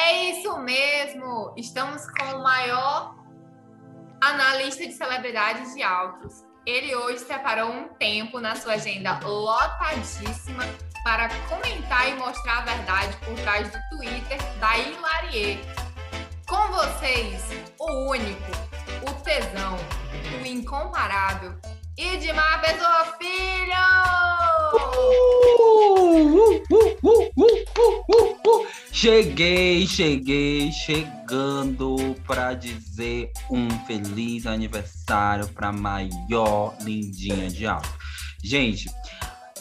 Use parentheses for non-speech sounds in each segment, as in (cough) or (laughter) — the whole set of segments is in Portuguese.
É isso mesmo! Estamos com o maior analista de celebridades de autos. Ele hoje separou um tempo na sua agenda lotadíssima para comentar e mostrar a verdade por trás do Twitter da Hilarie. Com vocês, o único, o tesão, o incomparável, Edmar Bezerra Filho! Uh, uh, uh, cheguei, cheguei, chegando para dizer um feliz aniversário para maior lindinha de alto. Gente,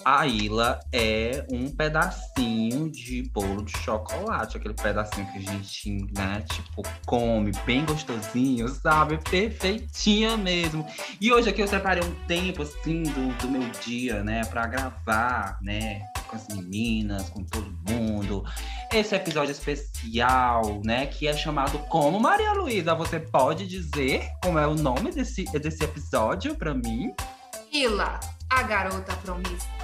a Ila é um pedacinho de bolo de chocolate, aquele pedacinho que a gente, né, tipo, come bem gostosinho, sabe? Perfeitinha mesmo. E hoje aqui eu separei um tempo, assim, do, do meu dia, né, pra gravar, né, com as meninas, com todo mundo. Esse episódio especial, né, que é chamado Como Maria Luísa. Você pode dizer como é o nome desse, desse episódio para mim? Ila, a garota promissa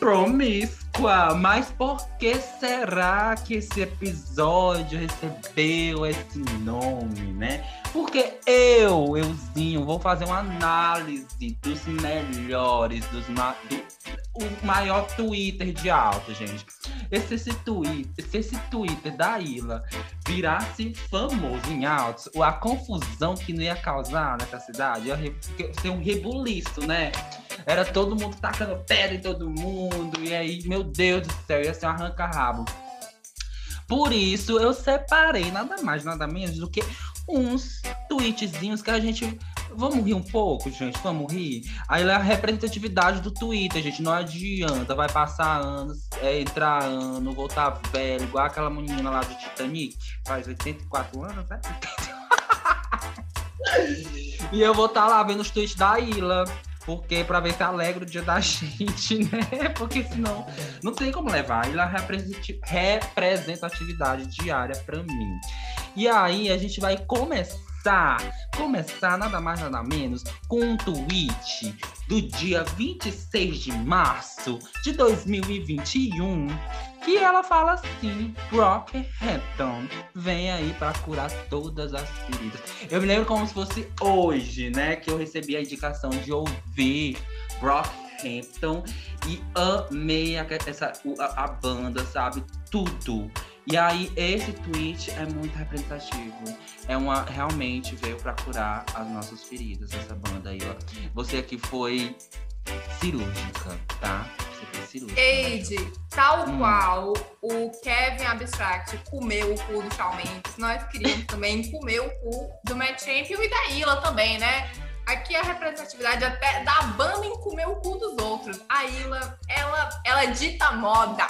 promíscua. Mas por que será que esse episódio recebeu esse nome, né? Porque eu, euzinho, vou fazer uma análise dos melhores, dos ma do o maior Twitter de alto, gente. Esse, esse, Twitter, se esse Twitter da Ila virasse famoso em altos, a confusão que não ia causar nessa cidade ia ser um rebuliço, né? Era todo mundo tacando pedra em todo mundo. E aí, meu Deus do céu, ia ser um arranca-rabo. Por isso, eu separei nada mais, nada menos do que uns tweetzinhos que a gente. Vamos rir um pouco, gente? Vamos rir? Aí é a representatividade do Twitter, gente. Não adianta. Vai passar anos, é, entrar ano, voltar velho, igual aquela menina lá do Titanic, faz 84 anos, né? (laughs) e eu vou estar tá lá vendo os tweets da Ila porque para ver se alegra o dia da (laughs) gente, né? Porque senão não tem como levar. Ele representa atividade diária para mim. E aí a gente vai começar, começar nada mais nada menos com um tweet do dia 26 de março de 2021 que ela fala assim: Brockhampton vem aí para curar todas as feridas. Eu me lembro como se fosse hoje, né? Que eu recebi a indicação de ouvir Brockhampton e amei a, essa, a, a banda, sabe? Tudo. E aí, esse tweet é muito representativo. É uma. Realmente veio para curar as nossas feridas, essa banda aí, ó. Você aqui foi cirúrgica, tá? Eide, tal hum. qual o Kevin Abstract comeu o cu do Shawn Mendes, nós queríamos também comer o cu do Matt Champion e da Ila também, né? Aqui a representatividade até da banda em comer o cu dos outros. A Ila, ela, ela dita moda.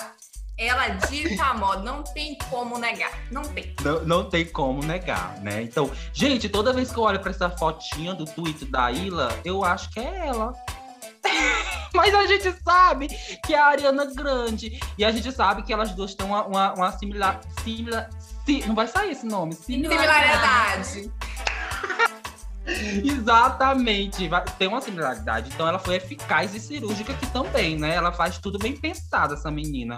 Ela dita a moda, não tem como negar, não tem. Não, não tem como negar, né? Então, gente, toda vez que eu olho para essa fotinha do tweet da Ila, eu acho que é ela. (laughs) Mas a gente sabe que é a Ariana Grande. E a gente sabe que elas duas têm uma, uma, uma similar, similar. Si, não vai sair esse nome. Similaridade. (laughs) Exatamente, tem uma similaridade. Então ela foi eficaz e cirúrgica aqui também, né? Ela faz tudo bem pensado, essa menina.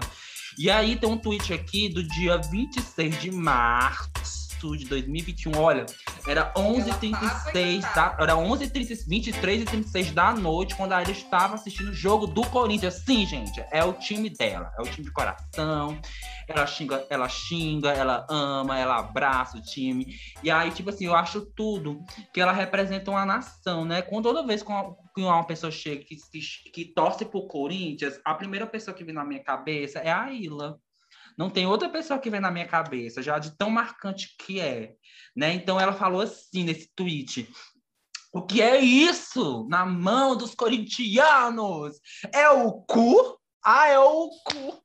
E aí tem um tweet aqui do dia 26 de março de 2021, olha, era 11h36, tá? Era 11h36, 23 e 36 da noite, quando a Aida estava assistindo o jogo do Corinthians. Sim, gente, é o time dela, é o time de coração. Ela xinga, ela xinga, ela ama, ela abraça o time. E aí, tipo assim, eu acho tudo que ela representa uma nação, né? Quando toda vez que uma, que uma pessoa chega que, que, que torce pro Corinthians, a primeira pessoa que vem na minha cabeça é a Ila. Não tem outra pessoa que vem na minha cabeça, já de tão marcante que é. Né? Então ela falou assim nesse tweet. O que é isso na mão dos corintianos? É o cu? Ah, é o cu.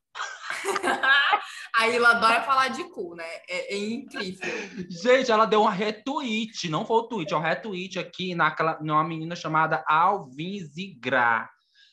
(laughs) a Ila adora falar de cu, né? É, é, incrível. Gente, ela deu um retweet, não foi o tweet, é um retweet aqui naquela, numa menina chamada Alvin Zigra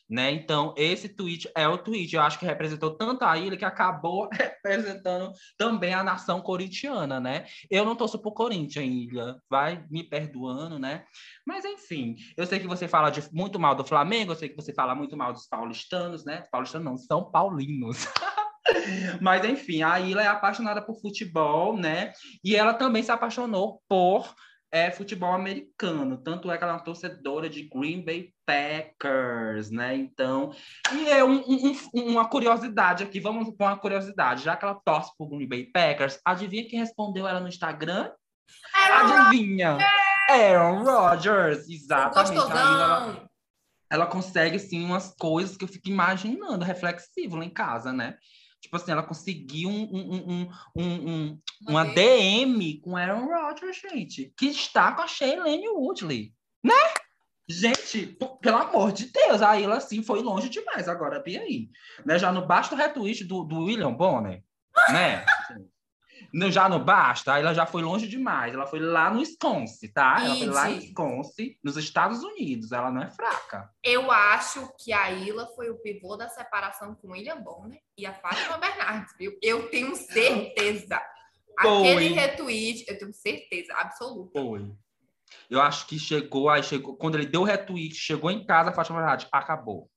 né? Então, esse tweet é o tweet, eu acho que representou tanto a ilha que acabou (laughs) representando também a nação corintiana, né? Eu não torço pro Corinthians, ilha, vai me perdoando, né? Mas enfim, eu sei que você fala de, muito mal do Flamengo, eu sei que você fala muito mal dos paulistanos, né? Paulistanos não, são paulinos. (laughs) Mas enfim, a Ilha é apaixonada por futebol, né? E ela também se apaixonou por é, futebol americano. Tanto é que ela é uma torcedora de Green Bay Packers, né? Então, e é um, um, uma curiosidade aqui, vamos com uma curiosidade. Já que ela torce por Green Bay Packers, adivinha quem respondeu ela no Instagram? Adivinha? Aaron Rodgers, exatamente. Ela, ela consegue, sim, umas coisas que eu fico imaginando, reflexivo lá em casa, né? Tipo assim, ela conseguiu um, um, um, um uma DM com Aaron Rodgers, gente, que está com a Shailene Woodley, né? Gente, pelo amor de Deus, a Ilha assim foi longe demais agora, e aí? Né? Já no baixo retweet do, do William Bonner, né? (laughs) já não basta, ela já foi longe demais. Ela foi lá no Wisconsin, tá? Ela foi lá no Wisconsin, nos Estados Unidos. Ela não é fraca. Eu acho que a Ila foi o pivô da separação com William Bonner e a Fátima (laughs) Bernardes, viu? Eu tenho certeza. (laughs) Foi. Aquele retweet, eu tenho certeza absoluta. Foi. Eu acho que chegou, aí chegou, quando ele deu o retweet, chegou em casa, a Fátima Bernardes, acabou.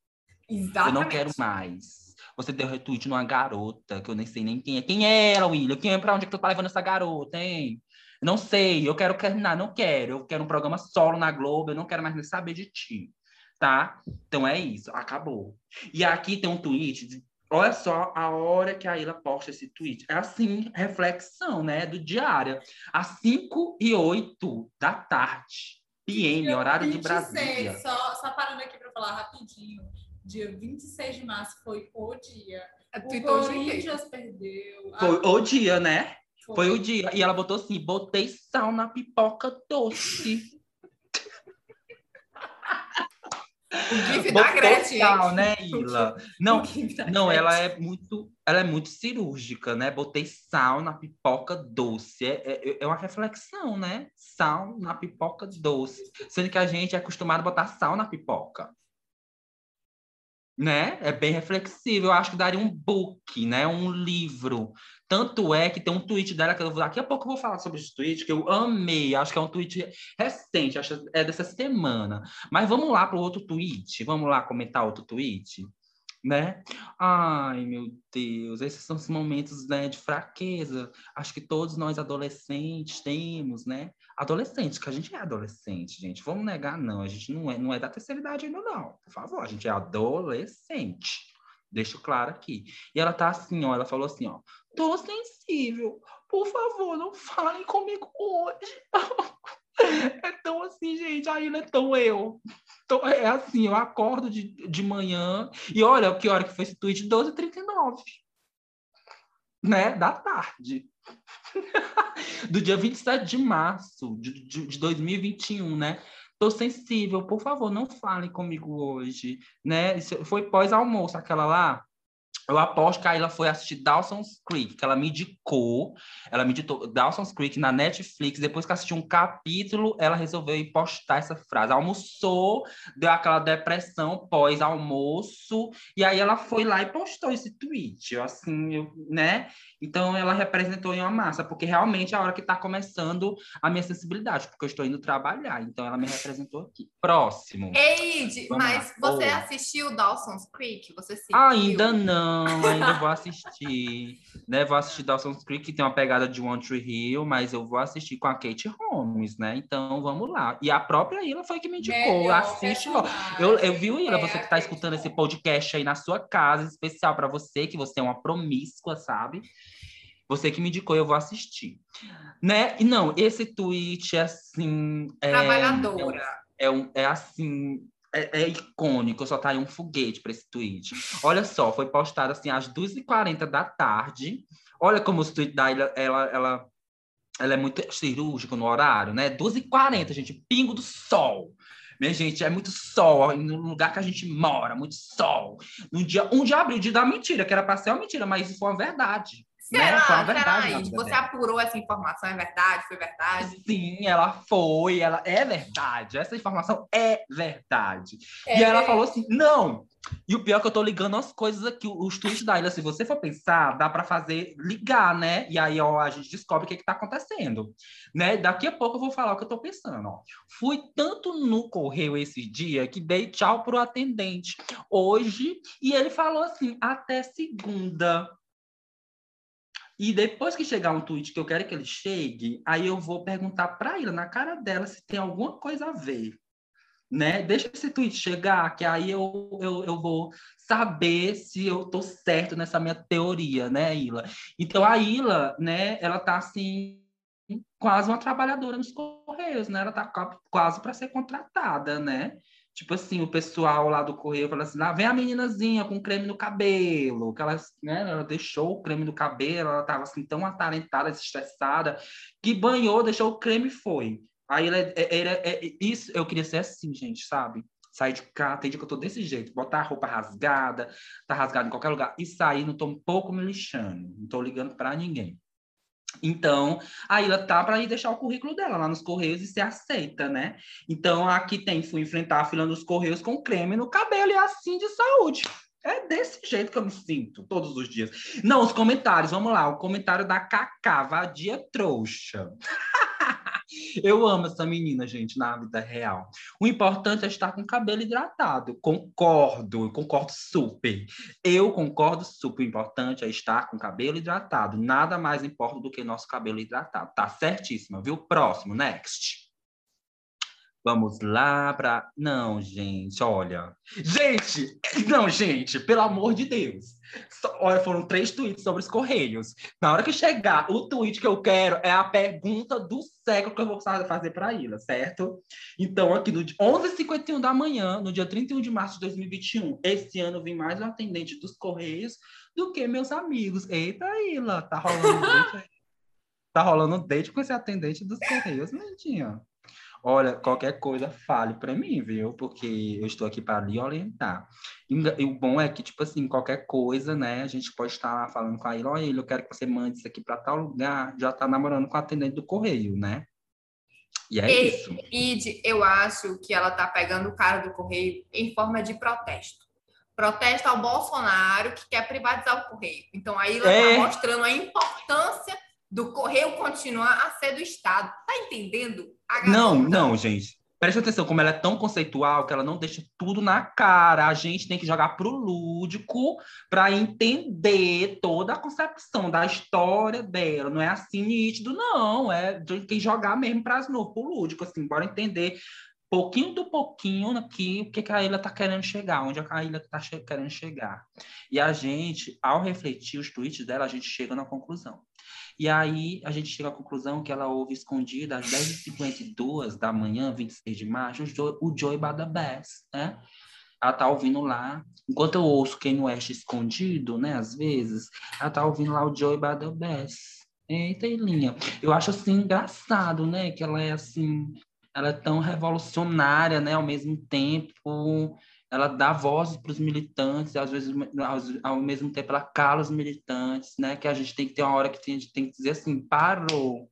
Exatamente. Eu não quero mais. Você deu retweet numa garota, que eu nem sei nem quem é. Quem é ela, William? Quem é pra onde é que tu tá levando essa garota, hein? Não sei, eu quero terminar, não quero. Eu quero um programa solo na Globo, eu não quero mais nem saber de ti, tá? Então é isso, acabou. E aqui tem um tweet, de, olha só a hora que a Ilha posta esse tweet. É assim, reflexão, né, do diário. Às 5 e 8 da tarde, PM, horário de Brasília. Só, só parando aqui para falar rapidinho dia 26 de março foi o dia. É, o Corinthians perdeu. Foi o dia, né? Foi. foi. o dia. E ela botou assim: botei sal na pipoca doce. O GIF da Gretchen. Sal, né, Ila? (laughs) Não, não, ela é muito, ela é muito cirúrgica, né? Botei sal na pipoca doce. É, é, é uma reflexão, né? Sal na pipoca doce. Sendo que a gente é acostumado a botar sal na pipoca né? É bem reflexivo. Eu acho que daria um book, né? Um livro. Tanto é que tem um tweet dela que eu vou daqui a pouco eu vou falar sobre esse tweet que eu amei. Acho que é um tweet recente, acho é dessa semana. Mas vamos lá para o outro tweet. Vamos lá comentar outro tweet né? Ai, meu Deus, esses são os momentos né, de fraqueza. Acho que todos nós adolescentes temos, né? Adolescentes, que a gente é adolescente, gente. Vamos negar, não. A gente não é, não é da terceira idade ainda, não. Por favor, a gente é adolescente. Deixo claro aqui. E ela tá assim, ó. Ela falou assim, ó. Tô sensível. Por favor, não falem comigo hoje. (laughs) É tão assim, gente, ainda é tão eu. Então, é assim, eu acordo de, de manhã e olha que hora que foi esse tweet, 12h39. Né? Da tarde. (laughs) Do dia 27 de março de, de, de 2021, né? Tô sensível, por favor, não falem comigo hoje, né? Foi pós-almoço, aquela lá, eu aposto que a Ayla foi assistir Dawson's Creek, que ela me indicou. Ela me indicou Dawson's Creek na Netflix. Depois que assistiu um capítulo, ela resolveu ir postar essa frase. Almoçou, deu aquela depressão pós-almoço. E aí ela foi lá e postou esse tweet. Assim, eu, né? Então ela representou em uma massa, porque realmente é a hora que está começando a minha sensibilidade, porque eu estou indo trabalhar. Então ela me representou aqui. Próximo. Eide, mas lá. você Oi. assistiu Dawson's Creek? Você Ainda não ainda vou (laughs) assistir. né? Vou assistir Dawson's Creek, que tem uma pegada de One Tree Hill, mas eu vou assistir com a Kate Holmes, né? Então vamos lá. E a própria Ila foi que me indicou. Melhor Assiste logo. Eu, eu vi, Ila, você que está escutando esse podcast aí na sua casa, especial para você, que você é uma promíscua, sabe? Você que me indicou, eu vou assistir. Né? E não, esse tweet é assim. É, Trabalhadora. É, é, um, é assim é, é, icônico, só tá aí um foguete para esse tweet. Olha só, foi postado assim às 2h40 da tarde. Olha como o tweet da ela, ela, ela, ela é muito cirúrgica no horário, né? 2h40, gente, pingo do sol. Minha gente, é muito sol no lugar que a gente mora, muito sol. No dia 1 de abril, dia da mentira, que era para ser uma mentira, mas isso foi uma verdade. Será? Né? Uma verdade, Será? Você apurou essa informação? É verdade? Foi verdade? Sim, ela foi, ela é verdade. Essa informação é verdade. É. E ela falou assim: não. E o pior é que eu tô ligando as coisas aqui, os tweets da ilha. Se você for pensar, dá para fazer ligar, né? E aí, ó, a gente descobre o que, que tá acontecendo. Né? Daqui a pouco eu vou falar o que eu tô pensando. Ó. Fui tanto no correio esse dia que dei tchau pro atendente hoje e ele falou assim: até segunda. E depois que chegar um tweet que eu quero que ele chegue, aí eu vou perguntar para ela, na cara dela, se tem alguma coisa a ver. Né? Deixa esse tweet chegar, que aí eu, eu, eu vou saber se eu tô certo nessa minha teoria, né, Ila? Então a Ila, né, ela tá assim quase uma trabalhadora nos correios, né? Ela tá quase para ser contratada, né? Tipo assim, o pessoal lá do correio fala assim: ah, vem a meninazinha com creme no cabelo. Que ela, né, ela deixou o creme no cabelo, ela tava assim tão atalentada, estressada, que banhou, deixou o creme e foi. Aí é, é, é, isso, eu queria ser assim, gente, sabe? Sair de cá, tem dia que eu tô desse jeito, botar a roupa rasgada, tá rasgada em qualquer lugar, e sair, não tô um pouco me lixando, não tô ligando para ninguém. Então, a Ilha tá para ir deixar o currículo dela lá nos Correios e ser aceita, né? Então, aqui tem, fui enfrentar a fila dos Correios com creme no cabelo e assim de saúde. É desse jeito que eu me sinto todos os dias. Não, os comentários, vamos lá. O comentário da Cacá, vadia trouxa. (laughs) Eu amo essa menina, gente, na vida real. O importante é estar com o cabelo hidratado. Concordo, concordo super. Eu concordo super. O importante é estar com o cabelo hidratado. Nada mais importa do que nosso cabelo hidratado. Tá certíssima, viu? Próximo, next. Vamos lá para. Não, gente, olha. Gente! (laughs) Não, gente, pelo amor de Deus. Olha, foram três tweets sobre os Correios. Na hora que chegar, o tweet que eu quero é a pergunta do século que eu vou fazer para a Ilha, certo? Então, aqui no 11h51 da manhã, no dia 31 de março de 2021, esse ano vim mais um atendente dos Correios do que meus amigos. Eita, Ilha, tá rolando date (laughs) Tá rolando date com esse atendente dos Correios, Mentinha. Olha, qualquer coisa fale para mim, viu? Porque eu estou aqui para lhe orientar. E, o bom é que, tipo assim, qualquer coisa, né? A gente pode estar falando com a ele, olha, eu quero que você mande isso aqui para tal lugar. Já está namorando com a atendente do correio, né? E é e, isso. Id, eu acho que ela tá pegando o cara do correio em forma de protesto. Protesto ao Bolsonaro que quer privatizar o correio. Então aí ela tá é... tá mostrando a importância do correio continuar a ser do Estado. Tá entendendo? Não, não, gente. Preste atenção, como ela é tão conceitual que ela não deixa tudo na cara. A gente tem que jogar pro lúdico para entender toda a concepção da história dela. Não é assim nítido, não. É tem que jogar mesmo para as nuvens, pro lúdico, assim, bora entender pouquinho do pouquinho aqui o que, que a ilha está querendo chegar, onde a ilha está che querendo chegar. E a gente, ao refletir os tweets dela, a gente chega na conclusão. E aí a gente chega à conclusão que ela ouve escondida às 10h52 da manhã, 26 de março, o Joy, Badabés, né? Ela tá ouvindo lá, enquanto eu ouço Kanye West escondido, né, às vezes, ela tá ouvindo lá o Joy Badabés. Eita, linha. Eu acho assim engraçado, né, que ela é assim, ela é tão revolucionária, né, ao mesmo tempo, ela dá voz para os militantes, às vezes, ao mesmo tempo, ela cala os militantes, né? Que a gente tem que ter uma hora que a gente tem que dizer assim, parou,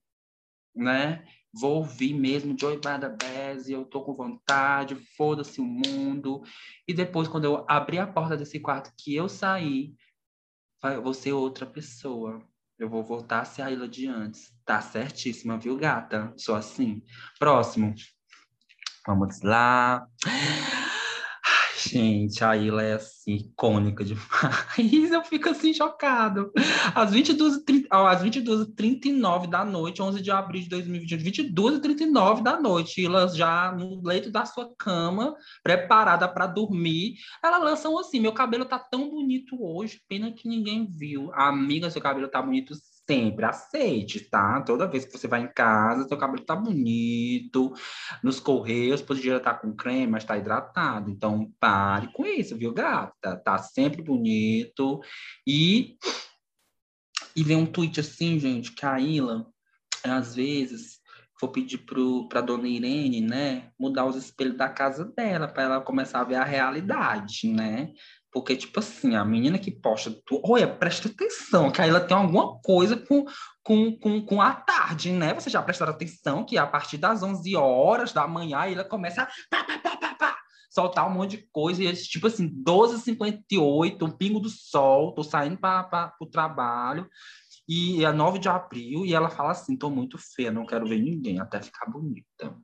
né? Vou ouvir mesmo Joy Bada Bass, eu tô com vontade, foda-se o mundo. E depois, quando eu abrir a porta desse quarto, que eu sair, eu vou ser outra pessoa. Eu vou voltar a ser a Ilha de antes. Tá certíssima, viu, gata? Sou assim. Próximo. Vamos lá. Gente, a Ilha é assim, icônica demais. (laughs) Eu fico assim chocado. Às 22h39 às 22 da noite, 11 de abril de 2021, 22h39 da noite, Ilha já no leito da sua cama, preparada para dormir. Ela lança um assim: Meu cabelo tá tão bonito hoje, pena que ninguém viu. Amiga, seu cabelo tá bonito sempre aceite, tá? Toda vez que você vai em casa, seu cabelo tá bonito, nos correios podia estar com creme, mas tá hidratado. Então, pare com isso, viu, gata? Tá sempre bonito. E, e vem um tweet assim, gente, que a Ila, às vezes, vou pedir para dona Irene, né, mudar os espelhos da casa dela, para ela começar a ver a realidade, né? Porque, tipo assim, a menina que posta. Tu, olha, presta atenção, que aí ela tem alguma coisa com, com, com, com a tarde, né? Você já prestou atenção que a partir das 11 horas da manhã ela começa a pá, pá, pá, pá, pá, soltar um monte de coisa. E tipo assim, 12h58, um pingo do sol, tô saindo para o trabalho. E é 9 de abril, e ela fala assim: tô muito feia, não quero ver ninguém, até ficar bonita.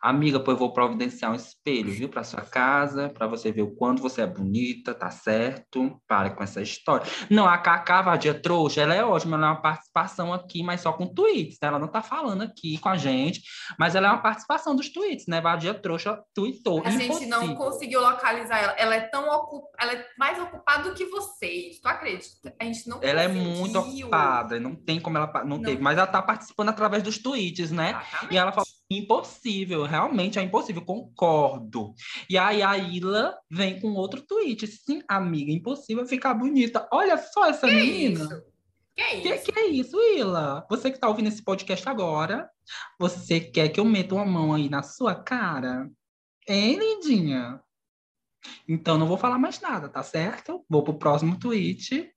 Amiga, pois eu vou providenciar um espelho, viu, para sua casa, para você ver o quanto você é bonita, tá certo? Para com essa história. Não, a Cacá Vadia Trouxa, ela é ótima, ela é uma participação aqui, mas só com tweets, né? Ela não tá falando aqui com a gente, mas ela é uma participação dos tweets, né? Vadia Trouxa tweetou. A gente não conseguiu localizar ela. Ela é tão ocupada, ela é mais ocupada do que vocês. Tu acredita? A gente não Ela conseguiu. é muito ocupada, não tem como ela não, não. teve, mas ela tá participando através dos tweets, né? Exatamente. E ela falou impossível, realmente é impossível, concordo. E aí a Ila vem com outro tweet, sim, amiga, impossível ficar bonita. Olha só essa que menina. Isso? Que é Que, isso? que é isso, Ila? Você que tá ouvindo esse podcast agora, você quer que eu meta uma mão aí na sua cara? Hein, lindinha? Então não vou falar mais nada, tá certo? Vou pro próximo tweet.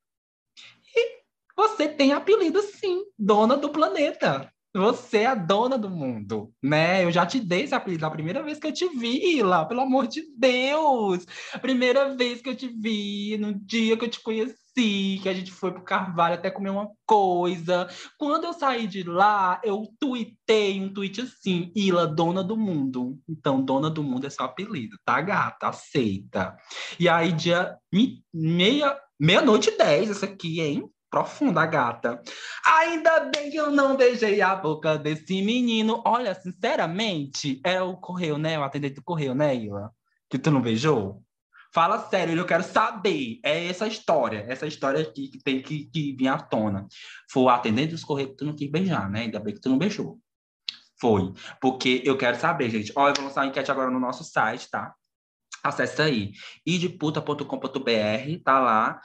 E você tem apelido sim, dona do planeta. Você é a dona do mundo, né? Eu já te dei esse apelido a primeira vez que eu te vi, Ila, pelo amor de Deus! Primeira vez que eu te vi, no dia que eu te conheci, que a gente foi pro Carvalho até comer uma coisa. Quando eu saí de lá, eu tuitei um tweet assim, Ila, dona do mundo. Então, dona do mundo é seu apelido, tá, gata? Aceita. E aí, dia meia, meia-noite e dez, essa aqui, hein? Profunda, gata. Ainda bem que eu não beijei a boca desse menino. Olha, sinceramente, era o correio, né? O atendente do correio, né, Ila? Que tu não beijou? Fala sério, eu quero saber. É essa história, essa história aqui que tem que, que vir à tona. Foi o atendente dos correios que tu não quis beijar, né? Ainda bem que tu não beijou. Foi. Porque eu quero saber, gente. Ó, eu vou lançar uma enquete agora no nosso site, tá? Acesse aí. idputa.com.br, tá lá.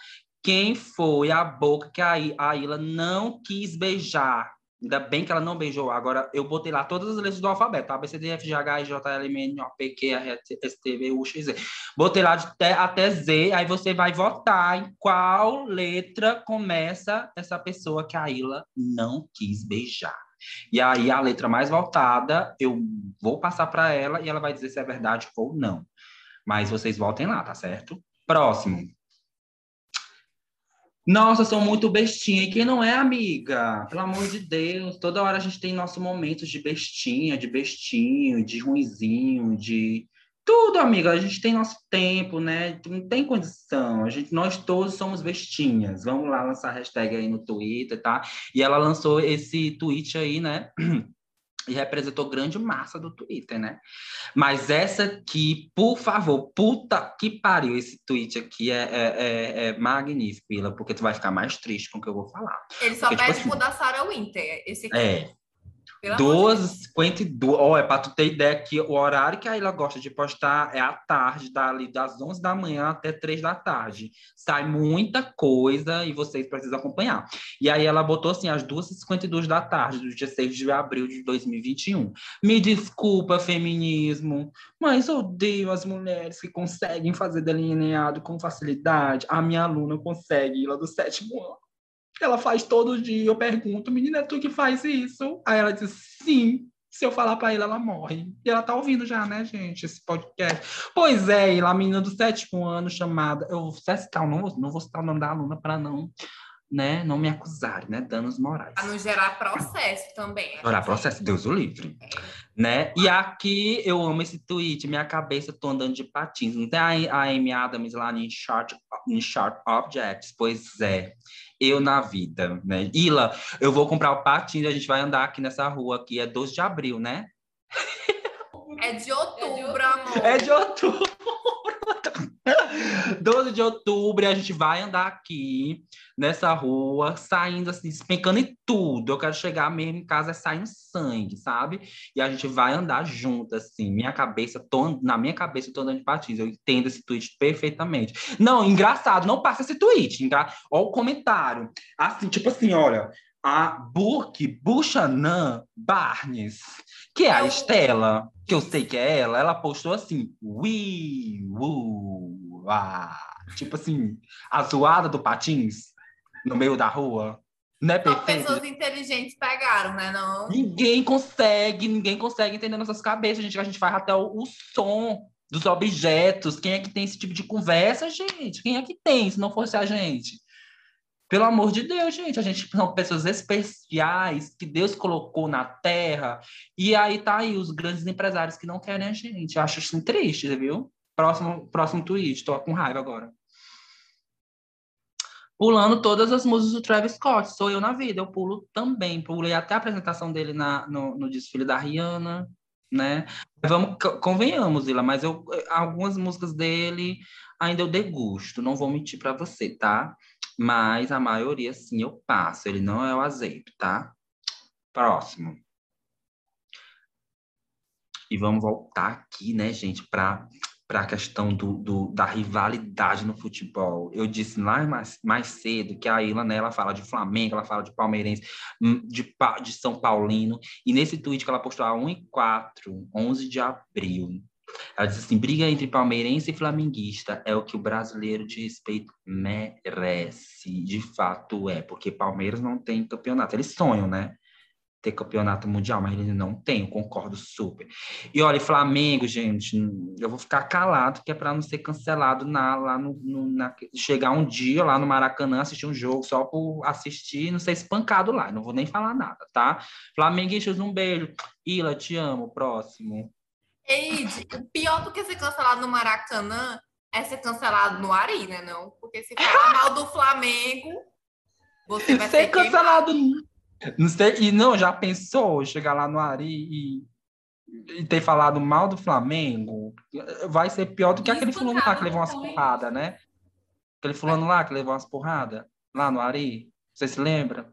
Quem foi a boca que a, a Ila não quis beijar? Ainda bem que ela não beijou. Agora, eu botei lá todas as letras do alfabeto. A, B, C, D, F, G, H, I, J, L, M, N, O, P, Q, R, S, T, V, U, X, Z. Botei lá até, até Z. Aí você vai votar em qual letra começa essa pessoa que a Ila não quis beijar. E aí, a letra mais votada, eu vou passar para ela e ela vai dizer se é verdade ou não. Mas vocês votem lá, tá certo? Próximo. Nossa, sou muito bestinha. E quem não é, amiga? Pelo amor de Deus, toda hora a gente tem nossos momentos de bestinha, de bestinho, de ruinzinho, de tudo, amiga. A gente tem nosso tempo, né? Não tem condição. A gente, nós todos somos bestinhas. Vamos lá lançar a hashtag aí no Twitter, tá? E ela lançou esse tweet aí, né? (clears throat) E representou grande massa do Twitter, né? Mas essa aqui, por favor, puta que pariu, esse tweet aqui é, é, é, é magnífico, Ila, porque tu vai ficar mais triste com o que eu vou falar. Ele só Porque, tipo pede assim, pro da Sarah Winter. Esse aqui. É, 2h52. Ó, é pra tu ter ideia que o horário que a Ila gosta de postar é à tarde, dali das 11 da manhã até 3 da tarde. Sai muita coisa e vocês precisam acompanhar. E aí ela botou assim, às 2h52 da tarde, do dia 6 de abril de 2021. Me desculpa, feminismo, mas odeio as mulheres que conseguem fazer delineado com facilidade. A minha aluna consegue, Ila, do sétimo ano. Ela faz todo dia, eu pergunto, menina, é tu que faz isso? Aí ela diz, sim. Se eu falar pra ela, ela morre. E ela tá ouvindo já, né, gente, esse podcast. Pois é, e lá a menina do sétimo ano chamada. Eu vou citar, não, vou- não vou citar o nome da aluna para não, né, não me acusarem, né? Danos morais. Pra não gerar processo também. Orar processo, Deus o livre. Né? E aqui eu amo esse tweet, minha cabeça, tô andando de patins. Não tem a, a Amy Adams lá em Sharp, em Sharp Objects? Pois é, eu na vida, né? Ila, eu vou comprar o patins e a gente vai andar aqui nessa rua aqui, é 12 de abril, né? É de outubro, outubro. amor. É de outubro. (laughs) 12 de outubro, a gente vai andar aqui nessa rua, saindo assim, despencando em tudo. Eu quero chegar mesmo em casa, é saindo sangue, sabe? E a gente vai andar junto, assim. Minha cabeça, tô, na minha cabeça, eu tô andando de patins. Eu entendo esse tweet perfeitamente. Não, engraçado, não passa esse tweet. Engra... Olha o comentário. Assim, tipo assim, olha. A Burke Buchanan Barnes, que é a É Estela, que eu sei que é ela, ela postou assim, ui, uh, ah. Tipo assim, a zoada do patins no meio da rua. Não é Só perfeito? pessoas inteligentes pegaram, né? Não. Ninguém consegue, ninguém consegue entender nossas cabeças, gente. A gente faz até o, o som dos objetos. Quem é que tem esse tipo de conversa, gente? Quem é que tem, se não fosse a gente? Pelo amor de Deus, gente, a gente são pessoas especiais que Deus colocou na Terra. E aí tá aí os grandes empresários que não querem a gente. Eu acho isso triste, viu? Próximo, próximo tweet, tô com raiva agora. Pulando todas as músicas do Travis Scott, sou eu na vida, eu pulo também. Pulei até a apresentação dele na, no, no desfile da Rihanna, né? Vamos, convenhamos, Ila, mas eu, algumas músicas dele ainda eu degusto, não vou mentir para você, tá? Mas a maioria, sim, eu passo. Ele não é o azeite, tá? Próximo. E vamos voltar aqui, né, gente, para para a questão do, do, da rivalidade no futebol. Eu disse lá mais, mais cedo que a Ilha, né, ela fala de Flamengo, ela fala de palmeirense, hum, de, de São Paulino, e nesse tweet que ela postou a 1 e 4, 11 de abril, ela disse assim, briga entre palmeirense e flamenguista é o que o brasileiro de respeito merece, de fato é, porque Palmeiras não tem campeonato, eles sonham, né? Ter campeonato mundial, mas ele não tem, eu concordo super. E olha, Flamengo, gente, eu vou ficar calado, que é para não ser cancelado na, lá no, no na, chegar um dia lá no Maracanã, assistir um jogo só por assistir, não ser espancado lá, não vou nem falar nada, tá? Flamenguistas, um beijo. Ila, te amo, próximo. Eide, o pior do que ser cancelado no Maracanã é ser cancelado no Ari, né? Não? Porque se falar (laughs) mal do Flamengo, você vai ser, ser cancelado. Queimado. Não sei, e não, já pensou chegar lá no Ari e, e ter falado mal do Flamengo? Vai ser pior do que aquele fulano lá que levou umas porradas, né? Aquele fulano lá que levou umas porradas lá no Ari. Você se lembra?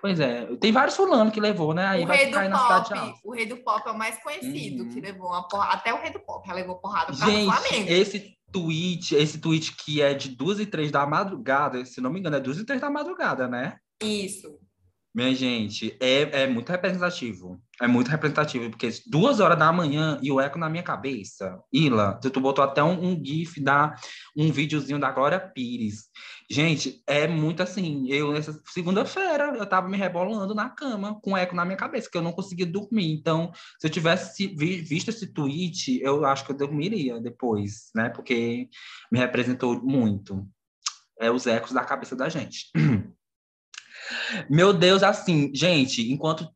Pois é, tem vários fulanos que levou, né? Aí o vai rei do pop, o rei do pop é o mais conhecido, uhum. que levou uma porrada, até o rei do pop já levou porrada por Gente, Flamengo. esse tweet, esse tweet que é de duas e três da madrugada, se não me engano, é duas e três da madrugada, né? Isso. Minha gente, é, é muito representativo. É muito representativo, porque duas horas da manhã e o eco na minha cabeça. Ila, tu botou até um, um GIF da um videozinho da Glória Pires. Gente, é muito assim. Eu, nessa segunda-feira, eu tava me rebolando na cama, com eco na minha cabeça, que eu não conseguia dormir. Então, se eu tivesse visto esse tweet, eu acho que eu dormiria depois, né? Porque me representou muito. É os ecos da cabeça da gente. (clears throat) Meu Deus, assim, gente, enquanto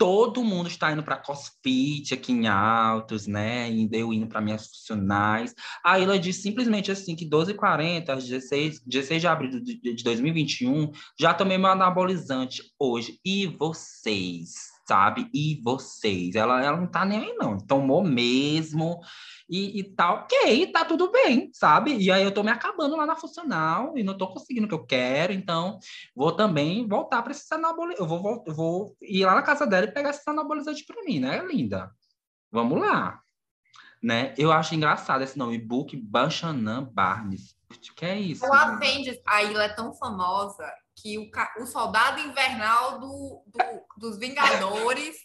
todo mundo está indo para CrossFit aqui em Altos, né? E eu indo para minhas funcionais. A Ila diz simplesmente assim que 12h40, 16, 16 de abril de 2021, já tomei meu anabolizante hoje. E vocês? Sabe? E vocês? Ela, ela não tá nem aí, não. Tomou mesmo e, e tá ok, tá tudo bem, sabe? E aí eu tô me acabando lá na funcional e não tô conseguindo o que eu quero, então vou também voltar para esse anabolizante. Eu vou, eu vou ir lá na casa dela e pegar esse anabolizante para mim, né, linda? Vamos lá. Né? Eu acho engraçado esse nome, Book Banchanã Barnes. O que é isso? O Avengers, a ilha é tão famosa que o, o soldado invernal do, do, dos Vingadores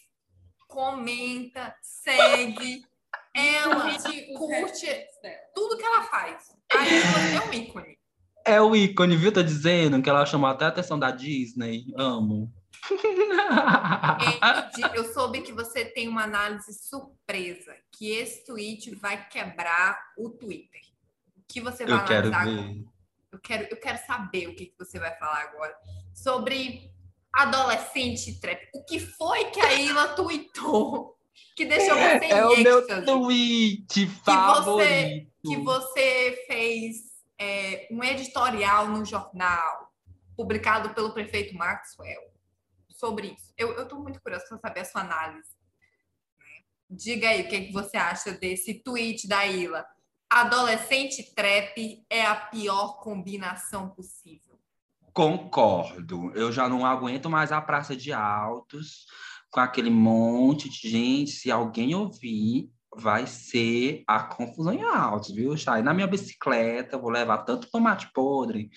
comenta, segue, ela curte tudo que ela faz. Aí é um ícone. É o ícone, viu? Tá dizendo que ela chamou até a atenção da Disney. Amo. (laughs) Eu soube que você tem uma análise surpresa, que esse tweet vai quebrar o Twitter. O que você vai eu analisar quero ver. Eu quero, eu quero saber o que, que você vai falar agora sobre adolescente trap. O que foi que a Ila (laughs) tweetou que deixou você é, é o meu tweet favorito. Que você, que você fez é, um editorial no jornal publicado pelo prefeito Maxwell sobre isso. Eu estou muito curiosa para saber a sua análise. Diga aí o que, que você acha desse tweet da Ila. Adolescente trap é a pior combinação possível. Concordo. Eu já não aguento mais a Praça de Altos com aquele monte de gente. Se alguém ouvir, vai ser a confusão em altos, viu, Chay? Na minha bicicleta, vou levar tanto tomate podre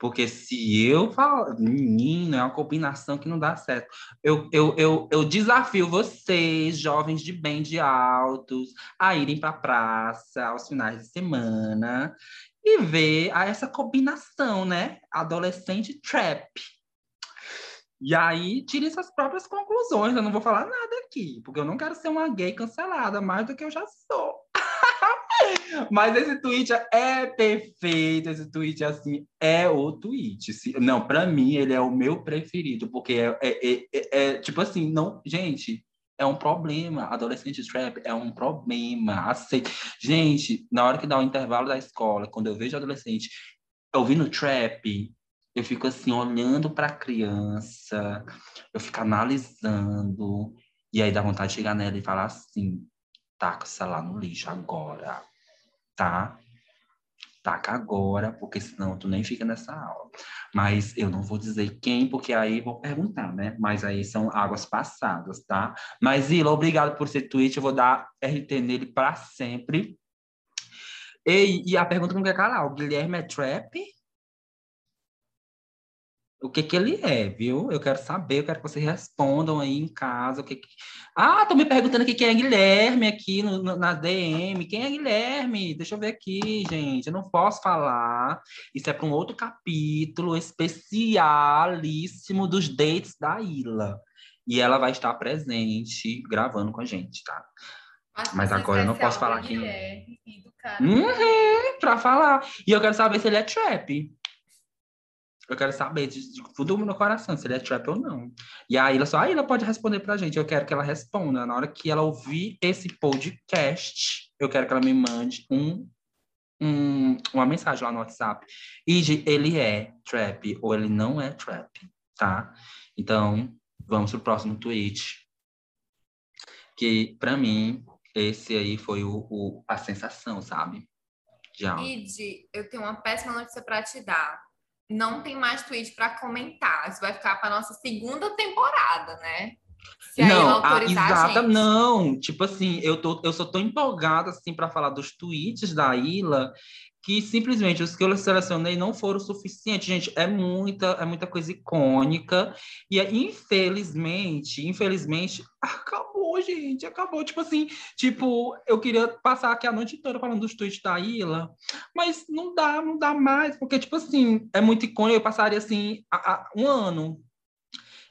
porque se eu falar, menino, é uma combinação que não dá certo. Eu, eu, eu, eu desafio vocês, jovens de bem de altos, a irem para a praça aos finais de semana e ver essa combinação, né? Adolescente trap. E aí, tire suas próprias conclusões. Eu não vou falar nada aqui, porque eu não quero ser uma gay cancelada mais do que eu já sou. Mas esse tweet é perfeito, esse tweet assim é o tweet. Não, para mim ele é o meu preferido, porque é, é, é, é, tipo assim, não, gente, é um problema. Adolescente trap é um problema. Aceite. Gente, na hora que dá o intervalo da escola, quando eu vejo adolescente ouvindo trap, eu fico assim olhando para a criança, eu fico analisando e aí dá vontade de chegar nela e falar assim: taca essa lá no lixo agora, tá? Taca agora, porque senão tu nem fica nessa aula. Mas eu não vou dizer quem, porque aí vou perguntar, né? Mas aí são águas passadas, tá? Mas, Ila, obrigado por ser tweet, eu vou dar RT nele para sempre. E, e a pergunta não quer calar, o Guilherme é trap? O que que ele é, viu? Eu quero saber, eu quero que vocês respondam aí em casa o que, que... Ah, estão me perguntando aqui quem é Guilherme aqui no, no, na DM. Quem é Guilherme? Deixa eu ver aqui, gente. Eu não posso falar. Isso é para um outro capítulo especialíssimo dos dates da Ilha. E ela vai estar presente gravando com a gente, tá? Mas agora eu não posso falar quem. Guilherme e do cara. Uhum, pra falar. E eu quero saber se ele é trap. Eu quero saber de, de tudo no meu coração, se ele é trap ou não. E aí ela só, aí ela pode responder pra gente. Eu quero que ela responda. Na hora que ela ouvir esse podcast, eu quero que ela me mande um, um uma mensagem lá no WhatsApp. E ele é trap ou ele não é trap, tá? Então, vamos pro próximo tweet. Que, pra mim, esse aí foi o, o a sensação, sabe? Já. Id, eu tenho uma péssima notícia para te dar não tem mais tweet para comentar. Isso vai ficar para nossa segunda temporada, né? Se não, a, exata, não. Tipo assim, eu, tô, eu só tô empolgada assim para falar dos tweets da Ila que simplesmente os que eu selecionei não foram suficientes, gente. É muita, é muita coisa icônica e é, infelizmente, infelizmente, (laughs) acabou, gente, acabou. Tipo assim, tipo, eu queria passar aqui a noite toda falando dos tweets da Ila, mas não dá, não dá mais, porque tipo assim, é muito icônico. Eu passaria assim a, a, um ano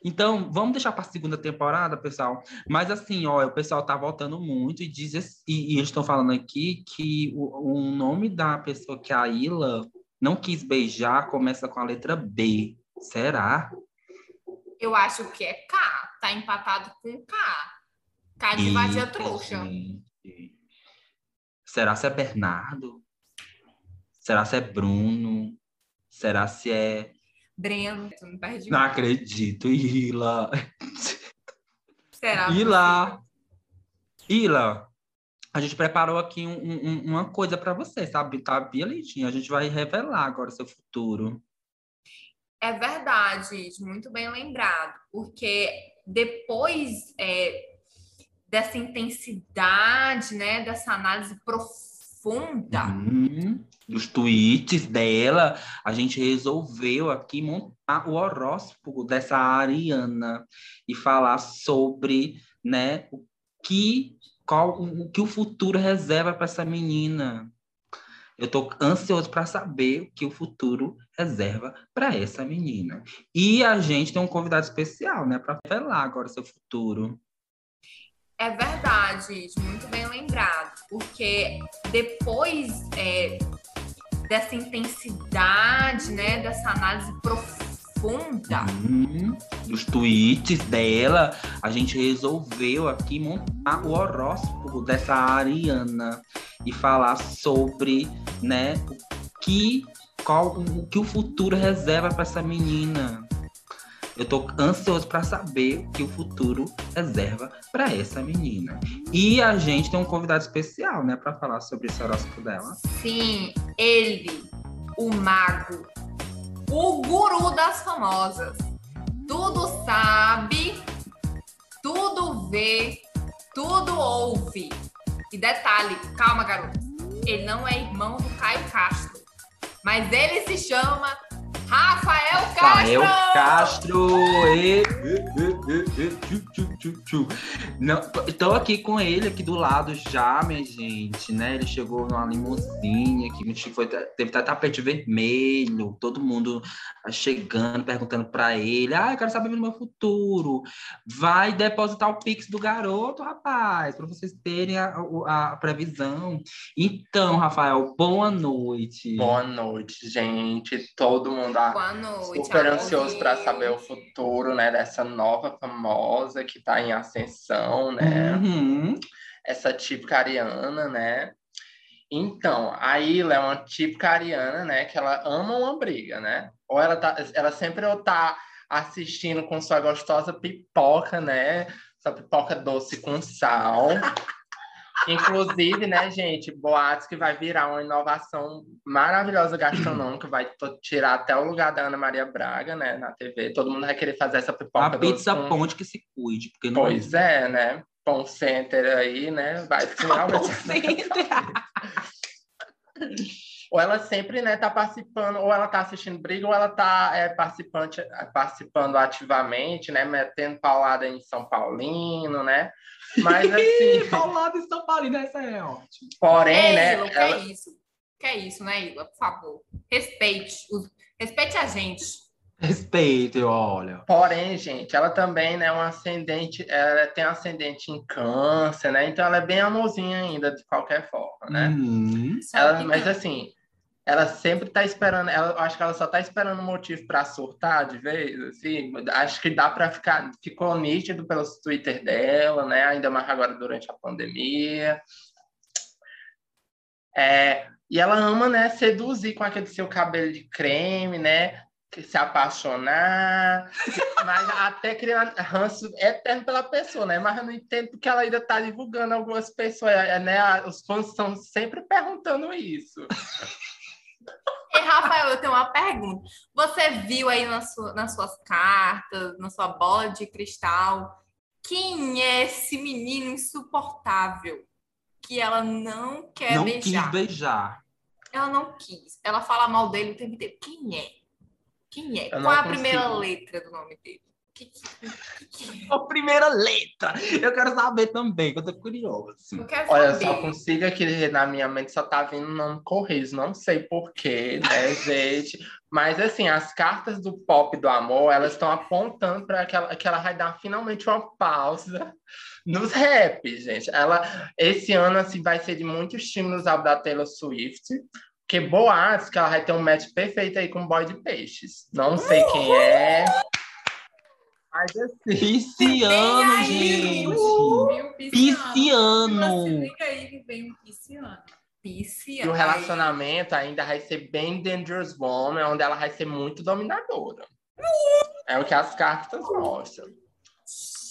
então, vamos deixar para a segunda temporada, pessoal. Mas assim, ó, o pessoal tá voltando muito e diz e, e eles estão falando aqui que o, o, nome da pessoa que a Ila não quis beijar começa com a letra B. Será? Eu acho que é K. Tá empatado com K. K de vadia trouxa. Gente. Será se é Bernardo? Será se é Bruno? Será se é Breno, tu não perde Não acredito, Ila. Será? Ila. Ila, a gente preparou aqui um, um, uma coisa para você, sabe? Tá bem leitinho. A gente vai revelar agora o seu futuro. É verdade, muito bem lembrado, porque depois é, dessa intensidade, né, dessa análise profunda, uhum dos tweets dela, a gente resolveu aqui montar o horóscopo dessa Ariana e falar sobre, né, o que qual o que o futuro reserva para essa menina. Eu estou ansioso para saber o que o futuro reserva para essa menina. E a gente tem um convidado especial, né, para revelar agora seu futuro. É verdade, muito bem lembrado, porque depois é, dessa intensidade, né? Dessa análise profunda. Uhum. Dos tweets dela, a gente resolveu aqui montar o horóscopo dessa Ariana e falar sobre, né, o que qual o que o futuro reserva para essa menina. Eu tô ansioso para saber o que o futuro reserva para essa menina. E a gente tem um convidado especial, né, para falar sobre esse horóscopo dela. Sim, ele, o mago, o guru das famosas. Tudo sabe, tudo vê, tudo ouve. E detalhe, calma, garoto. Ele não é irmão do Caio Castro, mas ele se chama Rafael Castro! Rafael Castro! E... Não, estou aqui com ele aqui do lado já, minha gente, né? Ele chegou numa limusine aqui, foi, teve até tapete vermelho, todo mundo chegando, perguntando para ele, ah, eu quero saber do meu futuro. Vai depositar o Pix do garoto, rapaz, para vocês terem a, a, a previsão. Então, Rafael, boa noite. Boa noite, gente. Todo mundo Boa noite, super ansioso para saber o futuro, né, dessa nova famosa que está em ascensão, né? Uhum. Essa típica ariana, né? Então, a Ilha é uma típica ariana, né? Que ela ama uma briga, né? Ou ela, tá, ela sempre tá assistindo com sua gostosa pipoca, né? Sua pipoca doce com sal. (laughs) Inclusive, né, gente, boatos que vai virar uma inovação maravilhosa gastronômica, vai tirar até o lugar da Ana Maria Braga, né, na TV. Todo mundo vai querer fazer essa pipoca. A pizza com... ponte que se cuide, porque não Pois é, é né? Pão Center aí, né? Vai (laughs) finalmente. Pão Center. (laughs) ou ela sempre, né, tá participando, ou ela tá assistindo briga, ou ela tá é, participante, participando ativamente, né, metendo paulada em São Paulino, né? Mas (laughs) assim. paulada em São Paulino, essa é ótima. Porém, é, né? Ilo, ela... Que é isso? Que é isso, né, Ila? Por favor. Respeite. Respeite a gente. Respeito, olha. Porém, gente, ela também, né, um ascendente, ela tem um ascendente em câncer, né? Então ela é bem amorzinha ainda, de qualquer forma, né? Uhum. Ela, mas assim, ela sempre tá esperando, ela, acho que ela só tá esperando um motivo para surtar de vez, assim, acho que dá para ficar, ficou nítido pelo Twitter dela, né, ainda mais agora durante a pandemia. É, e ela ama, né, seduzir com aquele seu cabelo de creme, né, se apaixonar, mas (laughs) até criar ranço eterno pela pessoa, né? Mas eu não entendo porque ela ainda tá divulgando algumas pessoas, né? Os fãs estão sempre perguntando isso. E, Rafael, eu tenho uma pergunta. Você viu aí na sua, nas suas cartas, na sua bola de cristal, quem é esse menino insuportável que ela não quer não beijar? Não quis beijar. Ela não quis. Ela fala mal dele o tempo inteiro. Quem é? Quem é? Qual é a consigo. primeira letra do nome dele? A primeira letra. Eu quero saber também, que eu tô curioso. Eu quero Olha, saber. só consigo aqui na minha mente só tá vindo nome Correios, não sei porquê, né, (laughs) gente? Mas assim, as cartas do pop do amor, elas estão apontando para que ela, que ela vai dar finalmente uma pausa nos raps, gente. Ela, esse ano, assim, vai ser de muitos estímulos ao da Taylor Swift. Que boas que ela vai ter um match perfeito aí com o boy de peixes. Não sei quem é. Mas assim. Pisciano, gente. Pisciano. Liga aí que vem um pisciano. E o relacionamento ainda vai ser bem Dangerous Woman, onde ela vai ser muito dominadora. É o que as cartas mostram.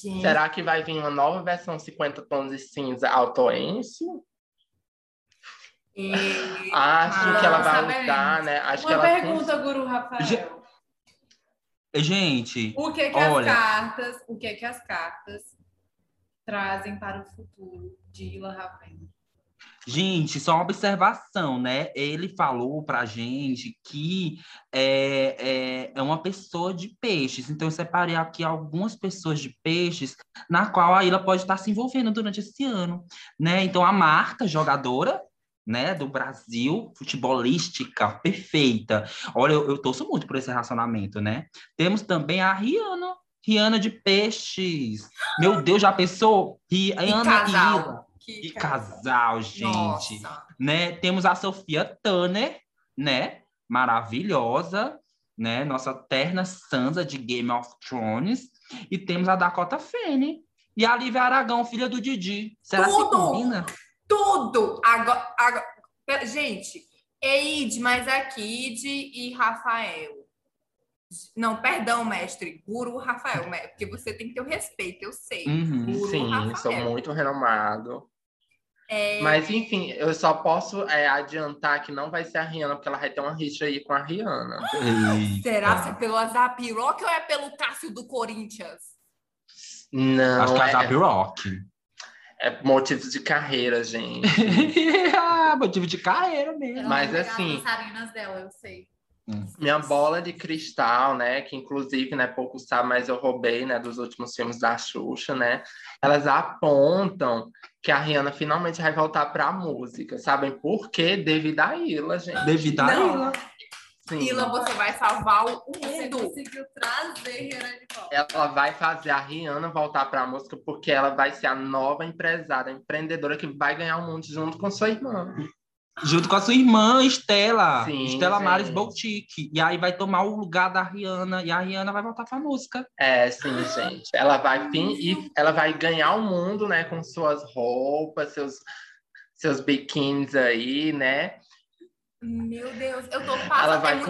Gente. Será que vai vir uma nova versão 50 tons de cinza autoense? E... Acho ah, que ela vai usar, né? Acho uma que ela pergunta, cons... Guru Rafael. Gente, o que que olha... as cartas, o que que as cartas trazem para o futuro de Ila Ravena? Gente, só uma observação, né? Ele falou pra gente que é, é, é, uma pessoa de peixes. Então, eu separei aqui algumas pessoas de peixes na qual a Ila pode estar se envolvendo durante esse ano, né? Então, a Marta, jogadora, né, do Brasil, futebolística, perfeita. Olha, eu, eu torço muito por esse relacionamento, né? Temos também a Rihanna, Rihanna de Peixes. Meu Deus, já pensou? Rihanna e casal. Que, que casal, gente. Nossa. Né? Temos a Sofia Turner, né? Maravilhosa, né? Nossa terna Sansa de Game of Thrones. E temos a Dakota Fanning. E a Lívia Aragão, filha do Didi. Será que combina? Tudo. Agora, agora, gente, Eide, mas a Kid e Rafael. Não, perdão, mestre. Guru Rafael, porque você tem que ter o respeito, eu sei. Uhum, sim, Rafael. sou muito renomado. É... Mas, enfim, eu só posso é, adiantar que não vai ser a Rihanna, porque ela vai ter uma rixa aí com a Rihanna. Eita. Será que é pelo Azapiroque ou é pelo Cássio do Corinthians? Não. Acho que é é Azapiroque. É motivos de carreira, gente. (laughs) ah, motivo de carreira mesmo. Ela Mas assim- As dela, eu sei. Hum. Minha bola de cristal, né? Que inclusive, né, pouco sabe, mas eu roubei, né, dos últimos filmes da Xuxa, né? Elas apontam que a Rihanna finalmente vai voltar para a música. Sabem por quê? Devido a Ila, gente. Devido a Ila. Sim. Ila, você vai salvar o mundo. Você conseguiu trazer Rihanna de volta. Ela vai fazer a Rihanna voltar para a música porque ela vai ser a nova empresária, empreendedora que vai ganhar o mundo junto com sua irmã. Junto com a sua irmã, Estela. Sim, Estela Maris Boutique. E aí vai tomar o lugar da Rihanna. E a Rihanna vai voltar pra música. É, sim, gente. Ela vai fim, e ela vai ganhar o mundo, né? Com suas roupas, seus, seus biquínis aí, né? Meu Deus, eu tô passando. Ela vai,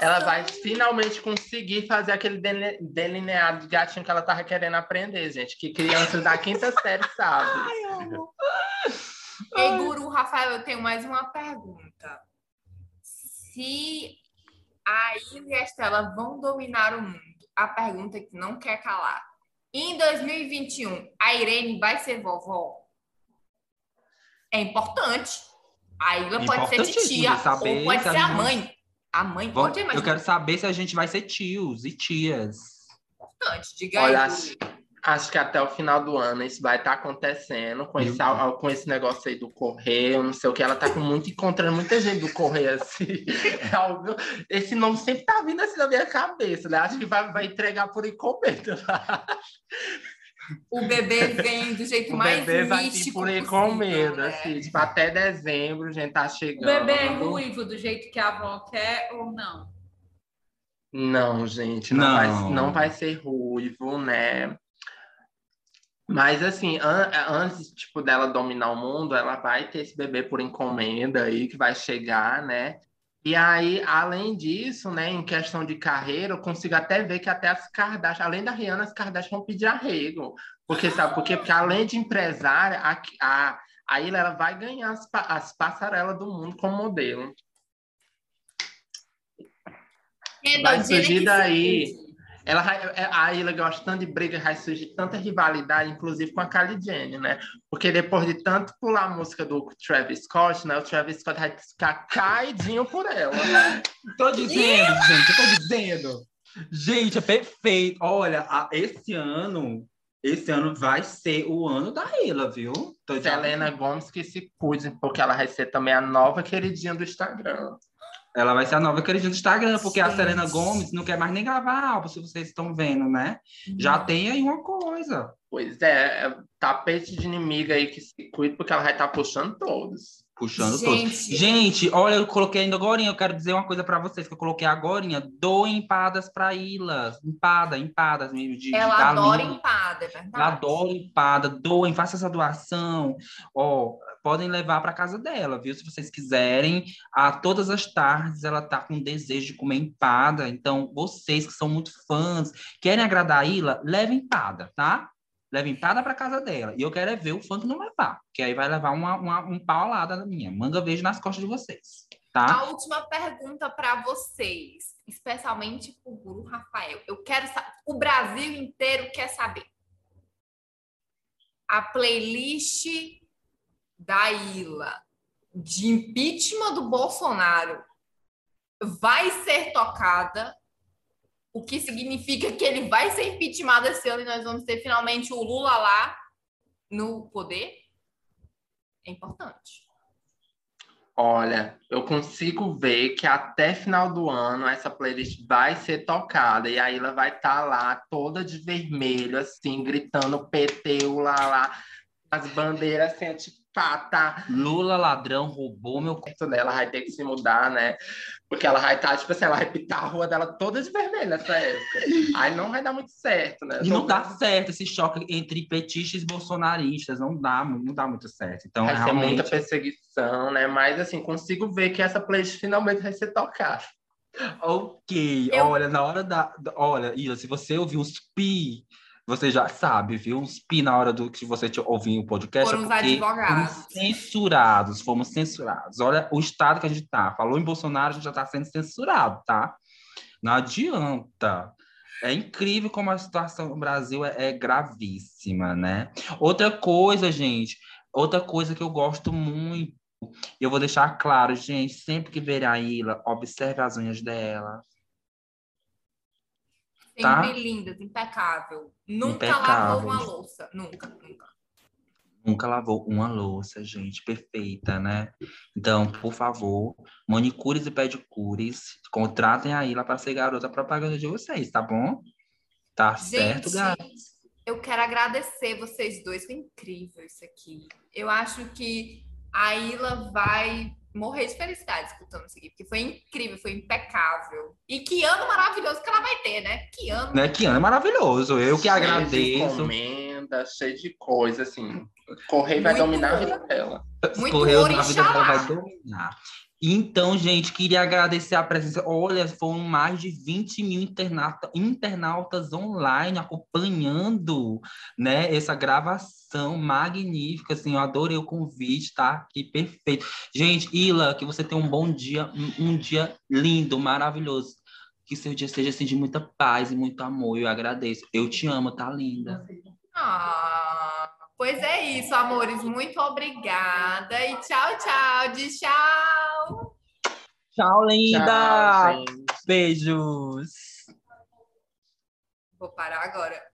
ela vai finalmente conseguir fazer aquele delineado de gatinho que ela tava querendo aprender, gente. Que criança da quinta (laughs) série sabe. Ai, (laughs) Ei, Guru, Rafael, eu tenho mais uma pergunta. Se a Ilha e a Estela vão dominar o mundo, a pergunta que não quer calar. Em 2021, a Irene vai ser vovó? É importante. A pode ser titia, ou pode ser a mãe. A mãe Vou, pode, mas... Eu quero saber se a gente vai ser tios e tias. Importante, diga Olha, aí. Acho que até o final do ano isso vai estar tá acontecendo com esse, com esse negócio aí do correio, não sei o que. Ela tá com muito, encontrando muita gente do correio assim. (laughs) É esse nome sempre tá vindo assim na minha cabeça, né? Acho que vai, vai entregar por encomenda. O bebê vem do jeito o mais bebê vai místico por encomenda, né? assim, tipo, até dezembro a gente tá chegando. O bebê é ruivo do jeito que a avó quer ou não? Não, gente, não, não. Vai, não vai ser ruivo, né? Mas assim, an antes tipo dela dominar o mundo, ela vai ter esse bebê por encomenda aí que vai chegar, né? E aí, além disso, né, em questão de carreira, eu consigo até ver que até as Kardashian, além da Rihanna, as Kardashian vão pedir arrego. Porque, sabe, porque, porque além de empresária, a, a, a Ilha, ela vai ganhar as, as passarelas do mundo como modelo. Vai surgir daí ela, é, a Ilha gosta tanto de briga, vai surgir tanta rivalidade, inclusive com a Kylie Jenner, né? Porque depois de tanto pular a música do Travis Scott, né? O Travis Scott vai ficar caidinho por ela. tô dizendo, gente, eu tô dizendo. Gente, é perfeito. Olha, esse ano, esse ano vai ser o ano da Ilha, viu? Tô Selena Gomes que se cuide, porque ela vai ser também a nova queridinha do Instagram. Ela vai ser a nova queridinha do Instagram, porque Gente. a Selena Gomes não quer mais nem gravar álbum, se vocês estão vendo, né? Já tem aí uma coisa. Pois é, é tapete de inimiga aí que se cuida, porque ela vai estar tá puxando todos. Puxando Gente. todos. Gente, olha, eu coloquei ainda agora, eu quero dizer uma coisa para vocês, que eu coloquei agora, doem empadas para Ilas. Empada, empadas mesmo. De, ela de adora empada, é verdade. Ela adora empada, doem, faça essa doação. Ó, podem levar para casa dela, viu? Se vocês quiserem. A todas as tardes ela tá com desejo de comer empada. Então, vocês que são muito fãs, querem agradar a Ila, levem empada, tá? Levem empada para casa dela. E eu quero é ver o fã que não levar, que aí vai levar uma, uma, um pau lá da minha. Manga vejo nas costas de vocês. Tá? A última pergunta para vocês, especialmente para o Guru Rafael. Eu quero o Brasil inteiro quer saber. A playlist da Ila de impeachment do Bolsonaro vai ser tocada, o que significa que ele vai ser impeachment esse ano e nós vamos ter finalmente o Lula lá no poder, é importante. Olha, eu consigo ver que até final do ano essa playlist vai ser tocada e a Ilha vai estar tá lá toda de vermelho, assim, gritando PT, lá, lá, as bandeiras assim, tipo, pata. Lula ladrão roubou meu quarto dela, vai ter que se mudar, né? Porque ela vai estar, tá, tipo assim, ela vai pintar a rua dela toda de vermelho nessa época. Aí não vai dar muito certo, né? E não dá certo esse choque entre petistas e bolsonaristas, não dá, não dá muito certo. Então, vai realmente... ser muita perseguição, né? Mas, assim, consigo ver que essa playlist finalmente vai ser tocada. Ok, Eu... olha, na hora da... Olha, Ila, se você ouvir uns pi você já sabe, viu? Uns pi na hora do que você ouvir o podcast. Foram é os advogados. Fomos censurados, fomos censurados. Olha o estado que a gente tá. Falou em Bolsonaro, a gente já está sendo censurado, tá? Não adianta. É incrível como a situação no Brasil é, é gravíssima, né? Outra coisa, gente, outra coisa que eu gosto muito Eu vou deixar claro, gente, sempre que ver a Ila, observe as unhas dela. Sempre tá? lindas, impecável. Nunca lavou uma louça. Nunca, nunca. Nunca lavou uma louça, gente. Perfeita, né? Então, por favor, manicures e pedicures, contratem a Ila para ser garota propaganda de vocês, tá bom? Tá gente, certo, gato? Eu quero agradecer vocês dois. Foi incrível isso aqui. Eu acho que a Ila vai morrer de felicidade escutando isso aqui, porque foi incrível, foi impecável. E que ano maravilhoso que ela vai ter, né? Que ano. Né? Que ano maravilhoso. Eu que cheio agradeço. De encomenda, cheio de coisa, assim. Correio vai dominar a vida dela. Muito Correio na vida dela vai dominar. Então, gente, queria agradecer a presença. Olha, foram mais de 20 mil internauta, internautas online acompanhando né, essa gravação magnífica. Assim, eu adorei o convite, tá? Que perfeito. Gente, Ila, que você tenha um bom dia, um, um dia lindo, maravilhoso. Que seu dia seja assim, de muita paz e muito amor. Eu agradeço. Eu te amo, tá linda. Ah, pois é isso, amores. Muito obrigada. E tchau, tchau. De tchau. Tchau, linda! Tchau, Beijos! Vou parar agora.